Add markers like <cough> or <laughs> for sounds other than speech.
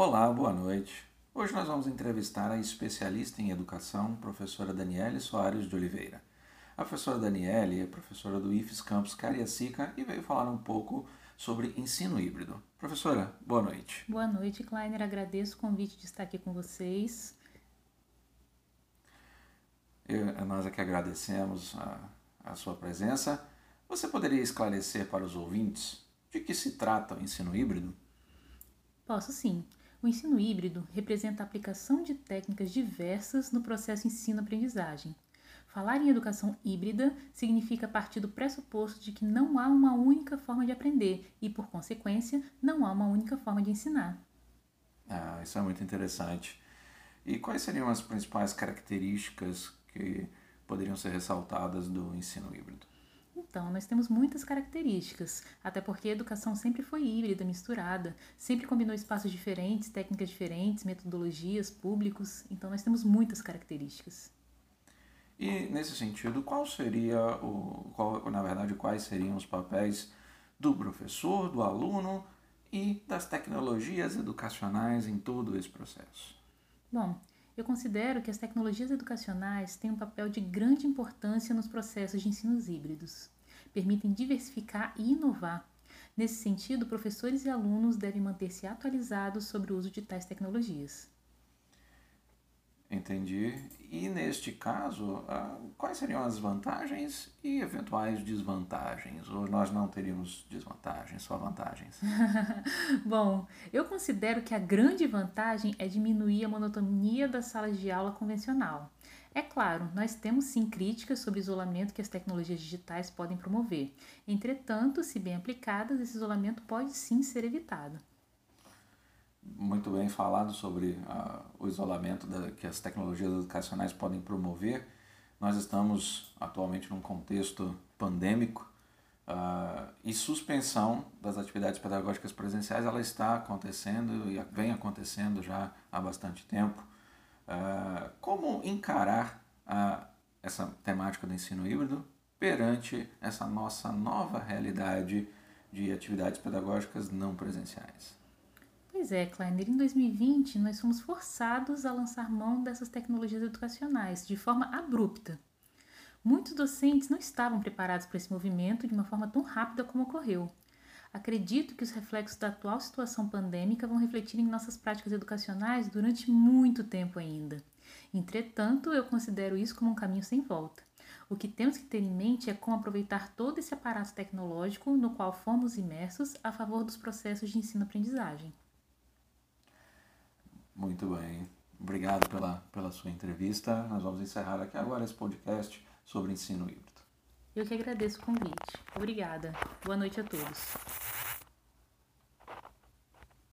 Olá, boa noite. Hoje nós vamos entrevistar a especialista em educação, professora Daniele Soares de Oliveira. A professora Daniele é professora do IFES Campus Cariacica e veio falar um pouco sobre ensino híbrido. Professora, boa noite. Boa noite, Kleiner. Agradeço o convite de estar aqui com vocês. Eu, nós aqui agradecemos a, a sua presença. Você poderia esclarecer para os ouvintes de que se trata o ensino híbrido? Posso sim. O ensino híbrido representa a aplicação de técnicas diversas no processo ensino-aprendizagem. Falar em educação híbrida significa partir do pressuposto de que não há uma única forma de aprender e, por consequência, não há uma única forma de ensinar. Ah, isso é muito interessante. E quais seriam as principais características que poderiam ser ressaltadas do ensino híbrido? Então, nós temos muitas características, até porque a educação sempre foi híbrida, misturada, sempre combinou espaços diferentes, técnicas diferentes, metodologias, públicos, então nós temos muitas características. E nesse sentido, qual seria o, qual, na verdade, quais seriam os papéis do professor, do aluno e das tecnologias educacionais em todo esse processo? Bom, eu considero que as tecnologias educacionais têm um papel de grande importância nos processos de ensinos híbridos permitem diversificar e inovar. Nesse sentido, professores e alunos devem manter-se atualizados sobre o uso de tais tecnologias. Entendi. E neste caso, ah, quais seriam as vantagens e eventuais desvantagens? Ou nós não teríamos desvantagens, só vantagens? <laughs> Bom, eu considero que a grande vantagem é diminuir a monotonia das salas de aula convencional. É claro, nós temos sim críticas sobre o isolamento que as tecnologias digitais podem promover. Entretanto, se bem aplicadas, esse isolamento pode sim ser evitado. Muito bem falado sobre uh, o isolamento da, que as tecnologias educacionais podem promover. Nós estamos atualmente num contexto pandêmico uh, e suspensão das atividades pedagógicas presenciais ela está acontecendo e vem acontecendo já há bastante tempo. Uh, como encarar uh, essa temática do ensino híbrido perante essa nossa nova realidade de atividades pedagógicas não presenciais? Pois é, Kleiner, em 2020 nós fomos forçados a lançar mão dessas tecnologias educacionais de forma abrupta. Muitos docentes não estavam preparados para esse movimento de uma forma tão rápida como ocorreu. Acredito que os reflexos da atual situação pandêmica vão refletir em nossas práticas educacionais durante muito tempo ainda. Entretanto, eu considero isso como um caminho sem volta. O que temos que ter em mente é como aproveitar todo esse aparato tecnológico no qual fomos imersos a favor dos processos de ensino-aprendizagem. Muito bem. Obrigado pela, pela sua entrevista. Nós vamos encerrar aqui agora esse podcast sobre ensino híbrido. Eu que agradeço o convite. Obrigada. Boa noite a todos.